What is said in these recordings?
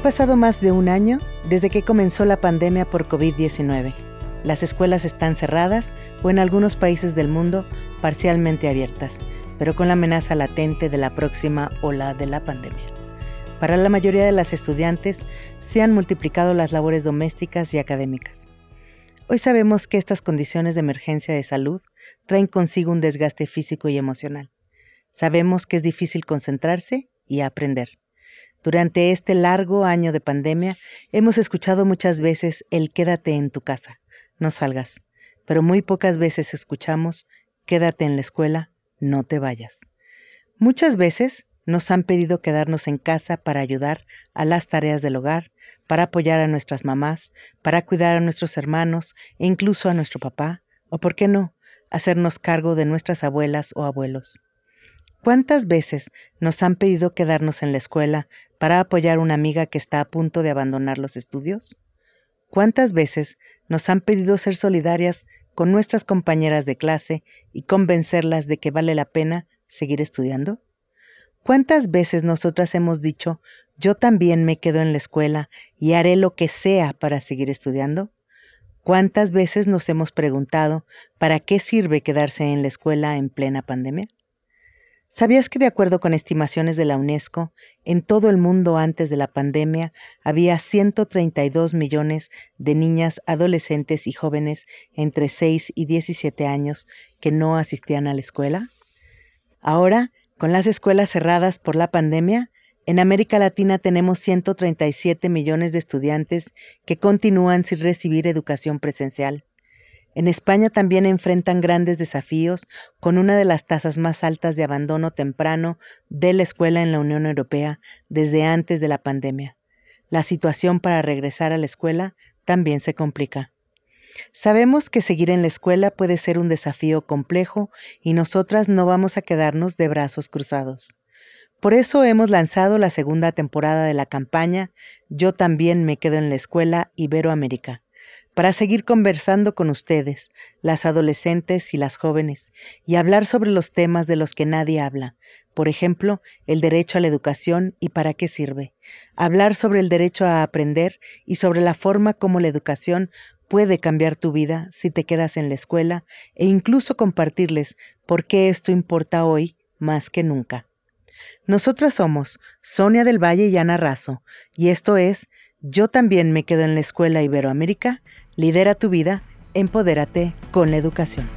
Ha pasado más de un año desde que comenzó la pandemia por COVID-19. Las escuelas están cerradas o en algunos países del mundo parcialmente abiertas, pero con la amenaza latente de la próxima ola de la pandemia. Para la mayoría de las estudiantes se han multiplicado las labores domésticas y académicas. Hoy sabemos que estas condiciones de emergencia de salud traen consigo un desgaste físico y emocional. Sabemos que es difícil concentrarse y aprender. Durante este largo año de pandemia hemos escuchado muchas veces el quédate en tu casa, no salgas, pero muy pocas veces escuchamos quédate en la escuela, no te vayas. Muchas veces nos han pedido quedarnos en casa para ayudar a las tareas del hogar, para apoyar a nuestras mamás, para cuidar a nuestros hermanos e incluso a nuestro papá, o por qué no, hacernos cargo de nuestras abuelas o abuelos. ¿Cuántas veces nos han pedido quedarnos en la escuela para apoyar a una amiga que está a punto de abandonar los estudios? ¿Cuántas veces nos han pedido ser solidarias con nuestras compañeras de clase y convencerlas de que vale la pena seguir estudiando? ¿Cuántas veces nosotras hemos dicho, yo también me quedo en la escuela y haré lo que sea para seguir estudiando? ¿Cuántas veces nos hemos preguntado, ¿para qué sirve quedarse en la escuela en plena pandemia? ¿Sabías que de acuerdo con estimaciones de la UNESCO, en todo el mundo antes de la pandemia había 132 millones de niñas, adolescentes y jóvenes entre 6 y 17 años que no asistían a la escuela? Ahora, con las escuelas cerradas por la pandemia, en América Latina tenemos 137 millones de estudiantes que continúan sin recibir educación presencial. En España también enfrentan grandes desafíos con una de las tasas más altas de abandono temprano de la escuela en la Unión Europea desde antes de la pandemia. La situación para regresar a la escuela también se complica. Sabemos que seguir en la escuela puede ser un desafío complejo y nosotras no vamos a quedarnos de brazos cruzados. Por eso hemos lanzado la segunda temporada de la campaña Yo también me quedo en la escuela Iberoamérica para seguir conversando con ustedes, las adolescentes y las jóvenes, y hablar sobre los temas de los que nadie habla, por ejemplo, el derecho a la educación y para qué sirve, hablar sobre el derecho a aprender y sobre la forma como la educación puede cambiar tu vida si te quedas en la escuela e incluso compartirles por qué esto importa hoy más que nunca. Nosotras somos Sonia del Valle y Ana Razo, y esto es Yo también me quedo en la escuela Iberoamérica, Lidera tu vida, empodérate con la educación.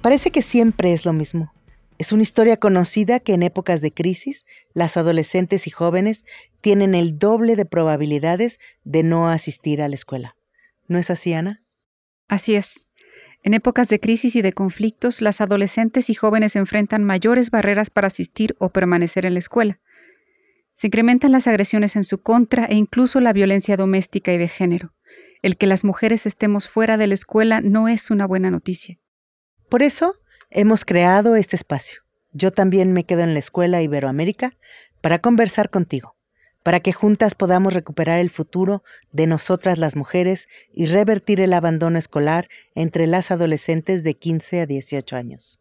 Parece que siempre es lo mismo. Es una historia conocida que en épocas de crisis, las adolescentes y jóvenes tienen el doble de probabilidades de no asistir a la escuela. ¿No es así, Ana? Así es. En épocas de crisis y de conflictos, las adolescentes y jóvenes enfrentan mayores barreras para asistir o permanecer en la escuela. Se incrementan las agresiones en su contra e incluso la violencia doméstica y de género. El que las mujeres estemos fuera de la escuela no es una buena noticia. Por eso hemos creado este espacio. Yo también me quedo en la escuela Iberoamérica para conversar contigo para que juntas podamos recuperar el futuro de nosotras las mujeres y revertir el abandono escolar entre las adolescentes de 15 a 18 años.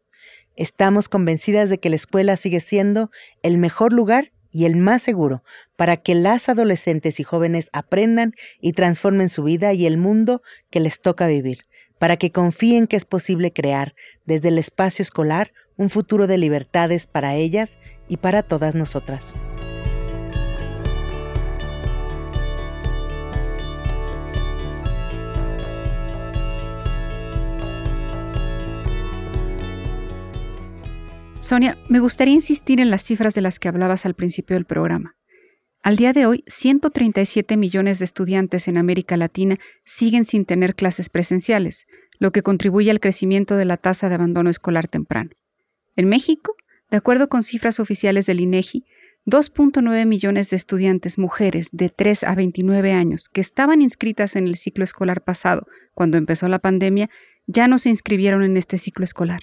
Estamos convencidas de que la escuela sigue siendo el mejor lugar y el más seguro para que las adolescentes y jóvenes aprendan y transformen su vida y el mundo que les toca vivir, para que confíen que es posible crear desde el espacio escolar un futuro de libertades para ellas y para todas nosotras. Sonia, me gustaría insistir en las cifras de las que hablabas al principio del programa. Al día de hoy, 137 millones de estudiantes en América Latina siguen sin tener clases presenciales, lo que contribuye al crecimiento de la tasa de abandono escolar temprano. En México, de acuerdo con cifras oficiales del INEGI, 2.9 millones de estudiantes mujeres de 3 a 29 años que estaban inscritas en el ciclo escolar pasado, cuando empezó la pandemia, ya no se inscribieron en este ciclo escolar.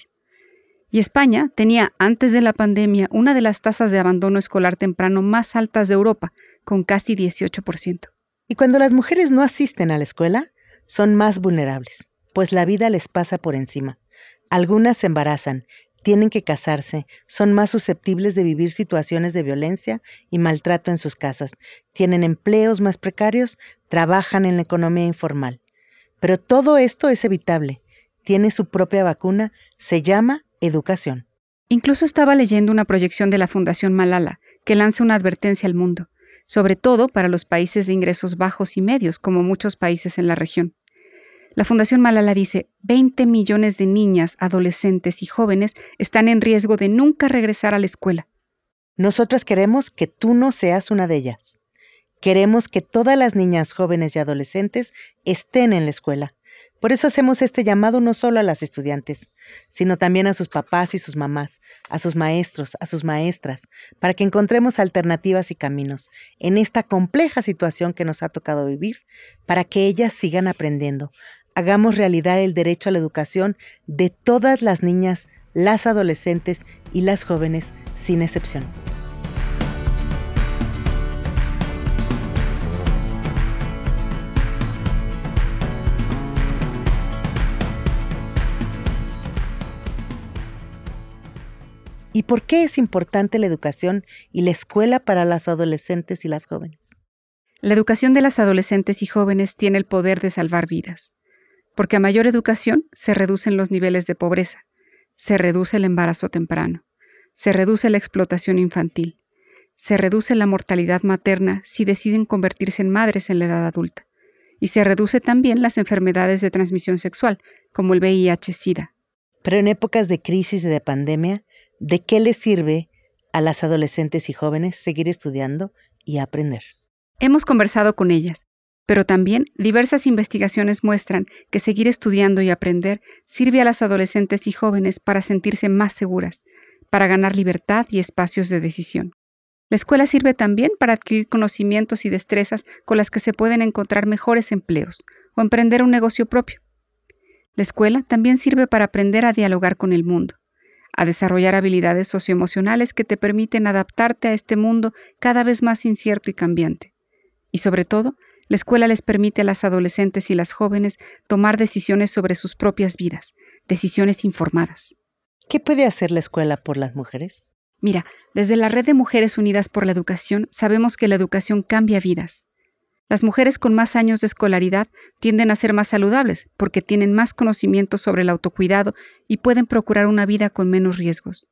Y España tenía antes de la pandemia una de las tasas de abandono escolar temprano más altas de Europa, con casi 18%. Y cuando las mujeres no asisten a la escuela, son más vulnerables, pues la vida les pasa por encima. Algunas se embarazan, tienen que casarse, son más susceptibles de vivir situaciones de violencia y maltrato en sus casas, tienen empleos más precarios, trabajan en la economía informal. Pero todo esto es evitable. Tiene su propia vacuna, se llama educación. Incluso estaba leyendo una proyección de la Fundación Malala, que lanza una advertencia al mundo, sobre todo para los países de ingresos bajos y medios, como muchos países en la región. La Fundación Malala dice, 20 millones de niñas, adolescentes y jóvenes están en riesgo de nunca regresar a la escuela. Nosotras queremos que tú no seas una de ellas. Queremos que todas las niñas, jóvenes y adolescentes estén en la escuela. Por eso hacemos este llamado no solo a las estudiantes, sino también a sus papás y sus mamás, a sus maestros, a sus maestras, para que encontremos alternativas y caminos en esta compleja situación que nos ha tocado vivir, para que ellas sigan aprendiendo, hagamos realidad el derecho a la educación de todas las niñas, las adolescentes y las jóvenes, sin excepción. ¿Y por qué es importante la educación y la escuela para las adolescentes y las jóvenes? La educación de las adolescentes y jóvenes tiene el poder de salvar vidas porque a mayor educación se reducen los niveles de pobreza, se reduce el embarazo temprano, se reduce la explotación infantil, se reduce la mortalidad materna si deciden convertirse en madres en la edad adulta, y se reduce también las enfermedades de transmisión sexual, como el VIH-Sida. Pero en épocas de crisis y de pandemia, ¿de qué les sirve a las adolescentes y jóvenes seguir estudiando y aprender? Hemos conversado con ellas pero también diversas investigaciones muestran que seguir estudiando y aprender sirve a las adolescentes y jóvenes para sentirse más seguras, para ganar libertad y espacios de decisión. La escuela sirve también para adquirir conocimientos y destrezas con las que se pueden encontrar mejores empleos o emprender un negocio propio. La escuela también sirve para aprender a dialogar con el mundo, a desarrollar habilidades socioemocionales que te permiten adaptarte a este mundo cada vez más incierto y cambiante. Y sobre todo, la escuela les permite a las adolescentes y las jóvenes tomar decisiones sobre sus propias vidas, decisiones informadas. ¿Qué puede hacer la escuela por las mujeres? Mira, desde la Red de Mujeres Unidas por la Educación sabemos que la educación cambia vidas. Las mujeres con más años de escolaridad tienden a ser más saludables porque tienen más conocimiento sobre el autocuidado y pueden procurar una vida con menos riesgos.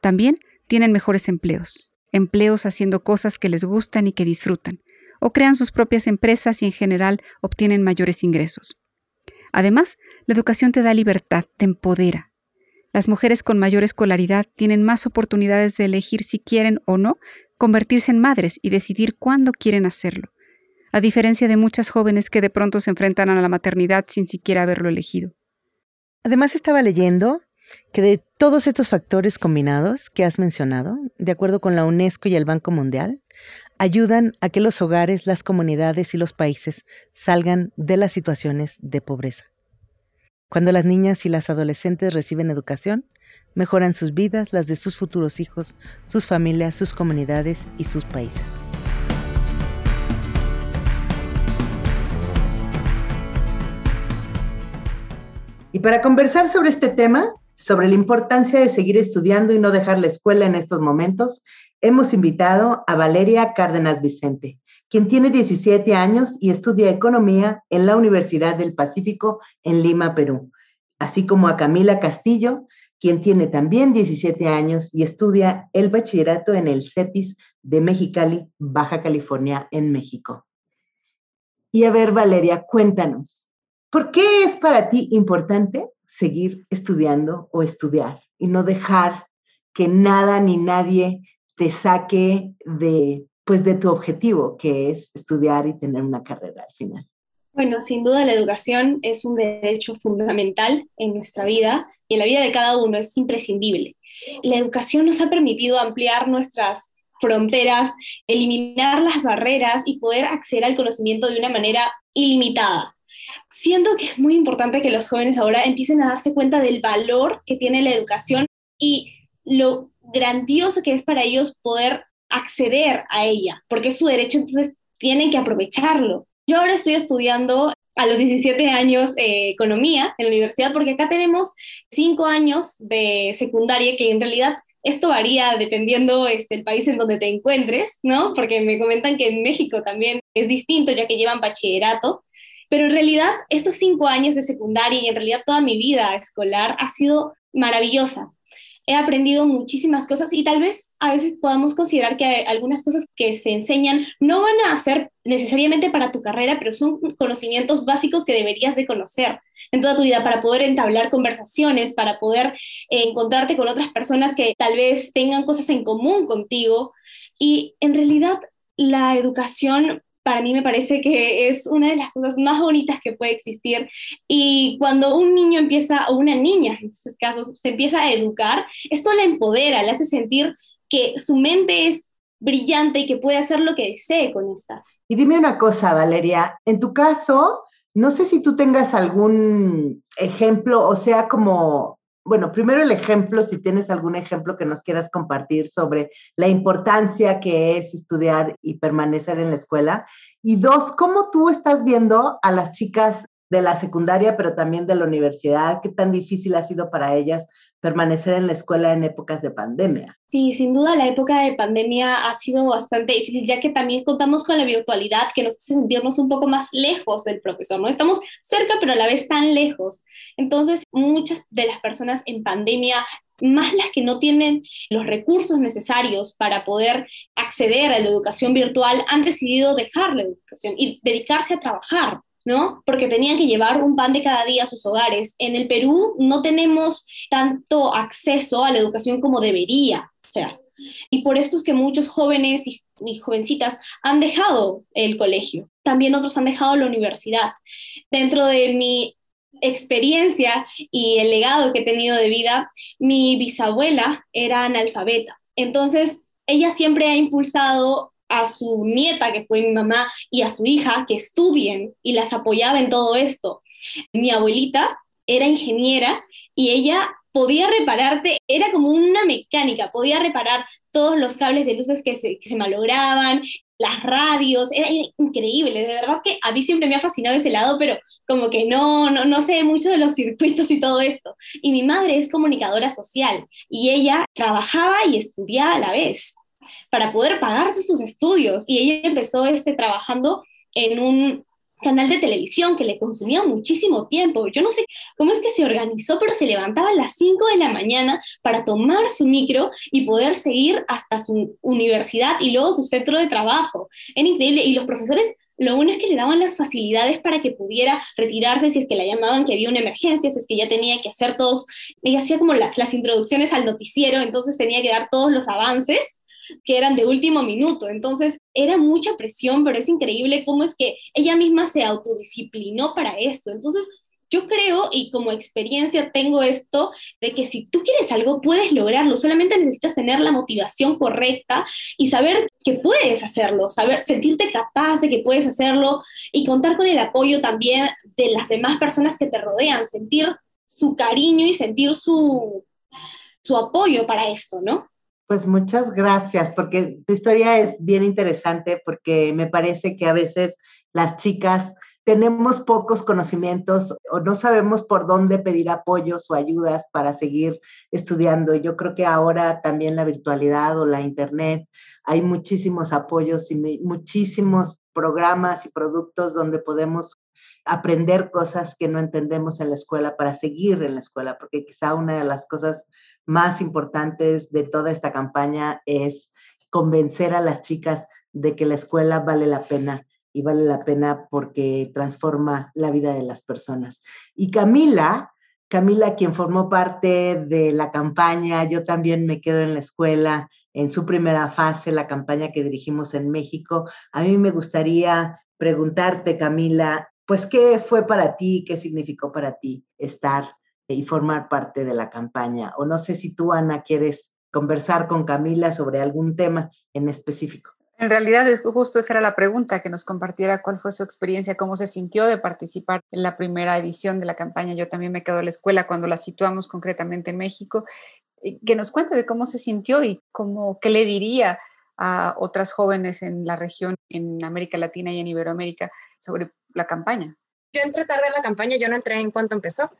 También tienen mejores empleos, empleos haciendo cosas que les gustan y que disfrutan, o crean sus propias empresas y en general obtienen mayores ingresos. Además, la educación te da libertad, te empodera. Las mujeres con mayor escolaridad tienen más oportunidades de elegir si quieren o no convertirse en madres y decidir cuándo quieren hacerlo, a diferencia de muchas jóvenes que de pronto se enfrentan a la maternidad sin siquiera haberlo elegido. Además estaba leyendo que de todos estos factores combinados que has mencionado, de acuerdo con la UNESCO y el Banco Mundial, ayudan a que los hogares, las comunidades y los países salgan de las situaciones de pobreza. Cuando las niñas y las adolescentes reciben educación, mejoran sus vidas, las de sus futuros hijos, sus familias, sus comunidades y sus países. Y para conversar sobre este tema, sobre la importancia de seguir estudiando y no dejar la escuela en estos momentos, hemos invitado a Valeria Cárdenas Vicente, quien tiene 17 años y estudia economía en la Universidad del Pacífico en Lima, Perú, así como a Camila Castillo, quien tiene también 17 años y estudia el bachillerato en el CETIS de Mexicali, Baja California, en México. Y a ver, Valeria, cuéntanos, ¿por qué es para ti importante seguir estudiando o estudiar y no dejar que nada ni nadie te saque de, pues, de tu objetivo, que es estudiar y tener una carrera al final. Bueno, sin duda la educación es un derecho fundamental en nuestra vida y en la vida de cada uno, es imprescindible. La educación nos ha permitido ampliar nuestras fronteras, eliminar las barreras y poder acceder al conocimiento de una manera ilimitada. Siento que es muy importante que los jóvenes ahora empiecen a darse cuenta del valor que tiene la educación y lo grandioso que es para ellos poder acceder a ella, porque es su derecho, entonces tienen que aprovecharlo. Yo ahora estoy estudiando a los 17 años eh, economía en la universidad porque acá tenemos cinco años de secundaria que en realidad esto varía dependiendo este, país en donde te encuentres, ¿no? Porque me comentan que en México también es distinto ya que llevan bachillerato, pero en realidad estos cinco años de secundaria y en realidad toda mi vida escolar ha sido maravillosa he aprendido muchísimas cosas y tal vez a veces podamos considerar que algunas cosas que se enseñan no van a ser necesariamente para tu carrera, pero son conocimientos básicos que deberías de conocer en toda tu vida para poder entablar conversaciones, para poder eh, encontrarte con otras personas que tal vez tengan cosas en común contigo. Y en realidad la educación para mí me parece que es una de las cosas más bonitas que puede existir. Y cuando un niño empieza, o una niña en estos casos, se empieza a educar, esto la empodera, le hace sentir que su mente es brillante y que puede hacer lo que desee con esta. Y dime una cosa, Valeria, en tu caso, no sé si tú tengas algún ejemplo, o sea, como bueno, primero el ejemplo, si tienes algún ejemplo que nos quieras compartir sobre la importancia que es estudiar y permanecer en la escuela. Y dos, ¿cómo tú estás viendo a las chicas de la secundaria, pero también de la universidad? ¿Qué tan difícil ha sido para ellas permanecer en la escuela en épocas de pandemia. Sí, sin duda la época de pandemia ha sido bastante difícil, ya que también contamos con la virtualidad que nos hace sentirnos un poco más lejos del profesor, ¿no? Estamos cerca, pero a la vez tan lejos. Entonces, muchas de las personas en pandemia más las que no tienen los recursos necesarios para poder acceder a la educación virtual, han decidido dejar la educación y dedicarse a trabajar. ¿No? Porque tenían que llevar un pan de cada día a sus hogares. En el Perú no tenemos tanto acceso a la educación como debería ser. Y por esto es que muchos jóvenes y, jovencitas han dejado el colegio. También otros han dejado la universidad. Dentro de mi experiencia y el legado que he tenido de vida, mi bisabuela era analfabeta. Entonces, ella siempre ha impulsado a su nieta, que fue mi mamá, y a su hija que estudien y las apoyaba en todo esto. Mi abuelita era ingeniera y ella podía repararte, era como una mecánica, podía reparar todos los cables de luces que se, malograban, las radios, era, increíble, de verdad que a mí siempre me ha fascinado ese lado, pero como que no, no, no sé mucho de los circuitos y todo esto. Y mi madre es comunicadora social y ella trabajaba y estudiaba a la vez para poder pagarse sus estudios. Y ella empezó este, trabajando en un canal de televisión que le consumía muchísimo tiempo. Yo no sé cómo es que se organizó, pero se levantaba a las 5 de la mañana para tomar su micro y poder seguir hasta su universidad y luego su centro de trabajo. Era increíble. Y los profesores, lo bueno es que le daban las facilidades para que pudiera retirarse si es que la llamaban que había una emergencia, si es que ya tenía que hacer todos, ella hacía como las introducciones al noticiero, entonces tenía que dar todos los avances que eran de último minuto. Entonces era mucha presión, pero es increíble cómo es que ella misma se autodisciplinó para esto. Entonces yo creo y como experiencia tengo esto de que si tú quieres algo puedes lograrlo, solamente necesitas tener la motivación correcta y saber que puedes hacerlo, saber sentirte capaz de que puedes hacerlo y contar con el apoyo también de las demás personas que te rodean, sentir su cariño y sentir su su apoyo para esto, ¿no? Pues muchas gracias, porque tu historia es bien interesante, porque me parece que a veces las chicas tenemos pocos conocimientos o no sabemos por dónde pedir apoyos o ayudas para seguir estudiando. Yo creo que ahora también la virtualidad o la internet, hay muchísimos apoyos y muchísimos programas y productos donde podemos aprender cosas que no entendemos en la escuela para seguir en la escuela, porque quizá una de las cosas más importantes de toda esta campaña es convencer a las chicas de que la escuela vale la pena y vale la pena porque transforma la vida de las personas. Y Camila, Camila, quien formó parte de la campaña, yo también me quedo en la escuela, en su primera fase, la campaña que dirigimos en México. A mí me gustaría preguntarte, Camila, pues, ¿qué fue para ti, qué significó para ti estar y formar parte de la campaña. O no sé si tú, Ana, quieres conversar con Camila sobre algún tema en específico. En realidad, justo esa era la pregunta, que nos compartiera cuál fue su experiencia, cómo se sintió de participar en la primera edición de la campaña. Yo también me quedo en la escuela cuando la situamos concretamente en México. Que nos cuente de cómo se sintió y cómo, qué le diría a otras jóvenes en la región, en América Latina y en Iberoamérica, sobre la campaña? Yo entré tarde en la campaña, yo no entré en cuanto empezó,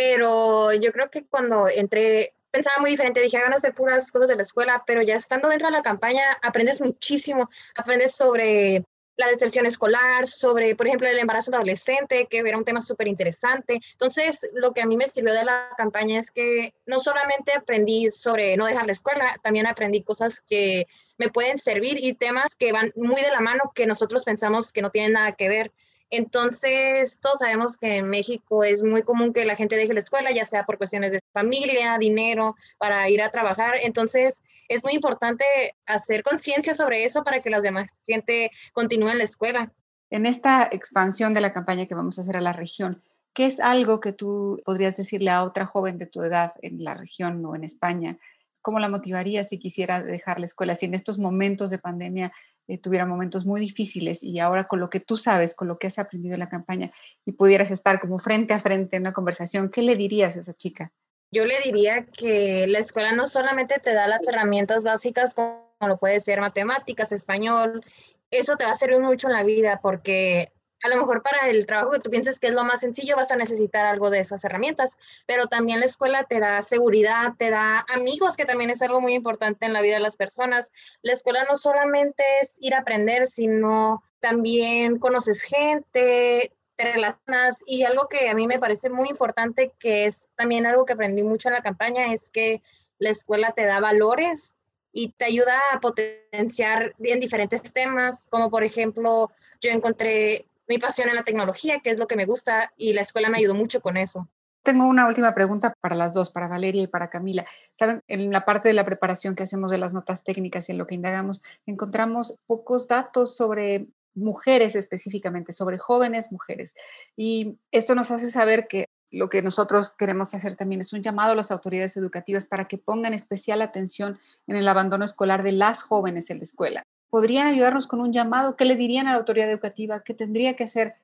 pero yo creo que cuando entré pensaba muy diferente, dije, hagan hacer puras cosas de la escuela, pero ya estando dentro de la campaña aprendes muchísimo, aprendes sobre la deserción escolar, sobre, por ejemplo, el embarazo adolescente, que era un tema súper interesante. Entonces, lo que a mí me sirvió de la campaña es que no solamente aprendí sobre no dejar la escuela, también aprendí cosas que me pueden servir y temas que van muy de la mano que nosotros pensamos que no tienen nada que ver. Entonces, todos sabemos que en México es muy común que la gente deje la escuela, ya sea por cuestiones de familia, dinero, para ir a trabajar. Entonces, es muy importante hacer conciencia sobre eso para que la demás gente continúe en la escuela. En esta expansión de la campaña que vamos a hacer a la región, ¿qué es algo que tú podrías decirle a otra joven de tu edad en la región o en España? ¿Cómo la motivaría si quisiera dejar la escuela? Si en estos momentos de pandemia eh, tuviera momentos muy difíciles y ahora con lo que tú sabes, con lo que has aprendido en la campaña y pudieras estar como frente a frente en una conversación, ¿qué le dirías a esa chica? Yo le diría que la escuela no solamente te da las herramientas básicas como lo puede ser matemáticas, español, eso te va a servir mucho en la vida porque a lo mejor para el trabajo que tú piensas que es lo más sencillo vas a necesitar algo de esas herramientas, pero también la escuela te da seguridad, te da amigos, que también es algo muy importante en la vida de las personas. La escuela no solamente es ir a aprender, sino también conoces gente, te relacionas y algo que a mí me parece muy importante, que es también algo que aprendí mucho en la campaña, es que la escuela te da valores y te ayuda a potenciar en diferentes temas, como por ejemplo, yo encontré mi pasión en la tecnología, que es lo que me gusta, y la escuela me ayudó mucho con eso. Tengo una última pregunta para las dos, para Valeria y para Camila. Saben, en la parte de la preparación que hacemos de las notas técnicas y en lo que indagamos, encontramos pocos datos sobre mujeres específicamente, sobre jóvenes mujeres. Y esto nos hace saber que lo que nosotros queremos hacer también es un llamado a las autoridades educativas para que pongan especial atención en el abandono escolar de las jóvenes en la escuela podrían ayudarnos con un llamado? ¿Qué le dirían a la autoridad educativa? ¿Qué tendría que hacer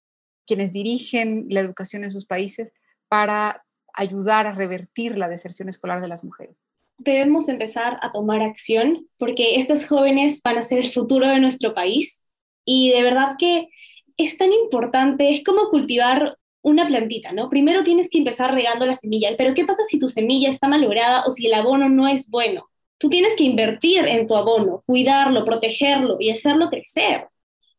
quienes dirigen la educación en sus países para ayudar a revertir la deserción escolar de las mujeres? Debemos empezar a tomar acción porque estas jóvenes van a ser el futuro de nuestro país y de verdad que es tan importante, es como cultivar una plantita, ¿no? Primero tienes que empezar regando la semilla, pero ¿qué pasa si tu semilla está malograda o si el abono no es bueno? Tú tienes que invertir en tu abono, cuidarlo, protegerlo y hacerlo crecer.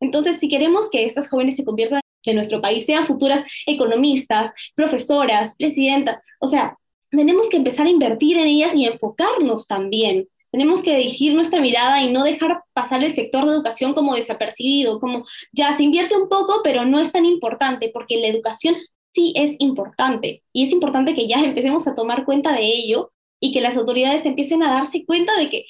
Entonces, si queremos que estas jóvenes se conviertan en nuestro país, sean futuras economistas, profesoras, presidentas, o sea, tenemos que empezar a invertir en ellas y enfocarnos también. Tenemos que dirigir nuestra mirada y no dejar pasar el sector de educación como desapercibido, como ya se invierte un poco, pero no es tan importante, porque la educación sí es importante y es importante que ya empecemos a tomar cuenta de ello y que las autoridades empiecen a darse cuenta de que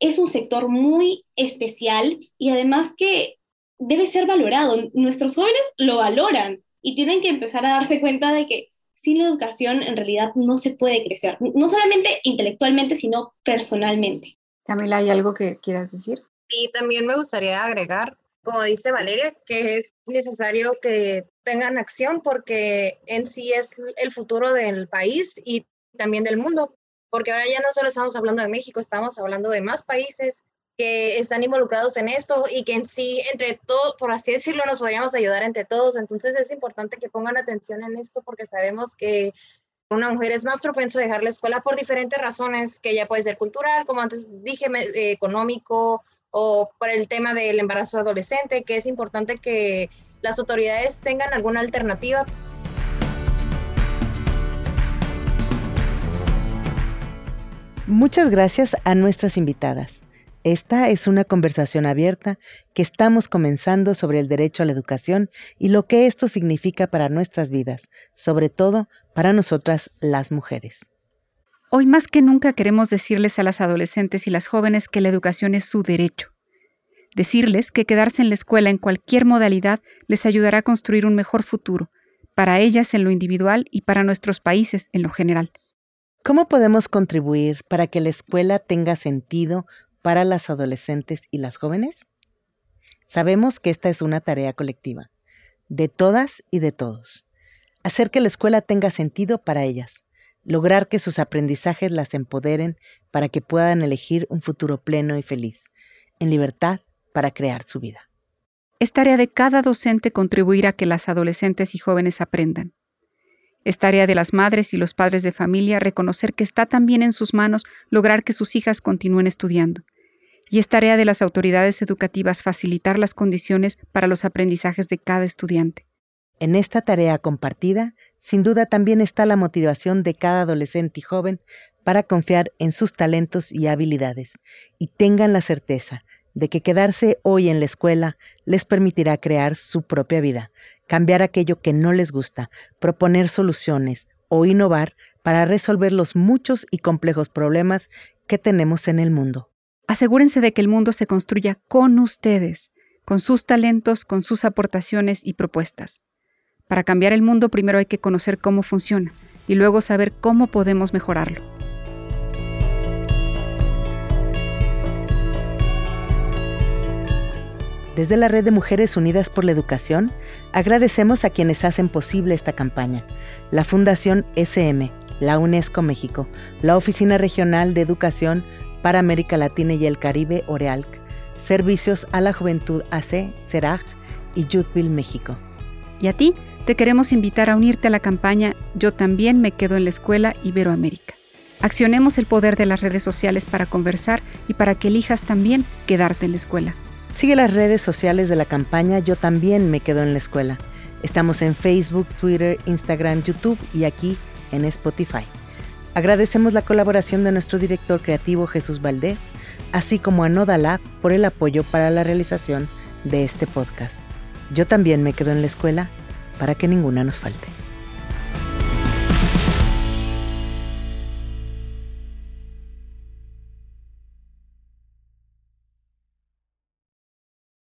es un sector muy especial y además que debe ser valorado. Nuestros jóvenes lo valoran y tienen que empezar a darse cuenta de que sin la educación en realidad no se puede crecer, no solamente intelectualmente, sino personalmente. Camila, ¿hay algo que quieras decir? Y también me gustaría agregar, como dice Valeria, que es necesario que tengan acción porque en sí es el futuro del país y también del mundo porque ahora ya no solo estamos hablando de México, estamos hablando de más países que están involucrados en esto y que en sí, entre todos, por así decirlo, nos podríamos ayudar entre todos. Entonces es importante que pongan atención en esto porque sabemos que una mujer es más propenso a dejar la escuela por diferentes razones, que ya puede ser cultural, como antes dije, eh, económico o por el tema del embarazo adolescente, que es importante que las autoridades tengan alguna alternativa Muchas gracias a nuestras invitadas. Esta es una conversación abierta que estamos comenzando sobre el derecho a la educación y lo que esto significa para nuestras vidas, sobre todo para nosotras las mujeres. Hoy más que nunca queremos decirles a las adolescentes y las jóvenes que la educación es su derecho. Decirles que quedarse en la escuela en cualquier modalidad les ayudará a construir un mejor futuro, para ellas en lo individual y para nuestros países en lo general. ¿Cómo podemos contribuir para que la escuela tenga sentido para las adolescentes y las jóvenes? Sabemos que esta es una tarea colectiva, de todas y de todos. Hacer que la escuela tenga sentido para ellas, lograr que sus aprendizajes las empoderen para que puedan elegir un futuro pleno y feliz. en libertad para crear su vida. Es tarea de cada docente contribuir a que las adolescentes y jóvenes aprendan. Es tarea de las madres y los padres de familia reconocer que está también en sus manos lograr que sus hijas continúen estudiando. Y es tarea de las autoridades educativas facilitar las condiciones para los aprendizajes de cada estudiante. En esta tarea compartida, sin duda también está la motivación de cada adolescente y joven para confiar en sus talentos y habilidades, y tengan la certeza de que quedarse hoy en la escuela les permitirá crear su propia vida, cambiar aquello que no les gusta, proponer soluciones o innovar para resolver los muchos y complejos problemas que tenemos en el mundo. Asegúrense de que el mundo se construya con ustedes, con sus talentos, con sus aportaciones y propuestas. Para cambiar el mundo primero hay que conocer cómo funciona y luego saber cómo podemos mejorarlo. Desde la Red de Mujeres Unidas por la Educación, agradecemos a quienes hacen posible esta campaña. La Fundación SM, la UNESCO México, la Oficina Regional de Educación para América Latina y el Caribe, OREALC, Servicios a la Juventud AC, CERAG y Youthville, México. Y a ti, te queremos invitar a unirte a la campaña Yo también me quedo en la escuela Iberoamérica. Accionemos el poder de las redes sociales para conversar y para que elijas también quedarte en la escuela. Sigue las redes sociales de la campaña Yo también me quedo en la escuela. Estamos en Facebook, Twitter, Instagram, YouTube y aquí en Spotify. Agradecemos la colaboración de nuestro director creativo Jesús Valdés, así como a Nodalab por el apoyo para la realización de este podcast. Yo también me quedo en la escuela para que ninguna nos falte.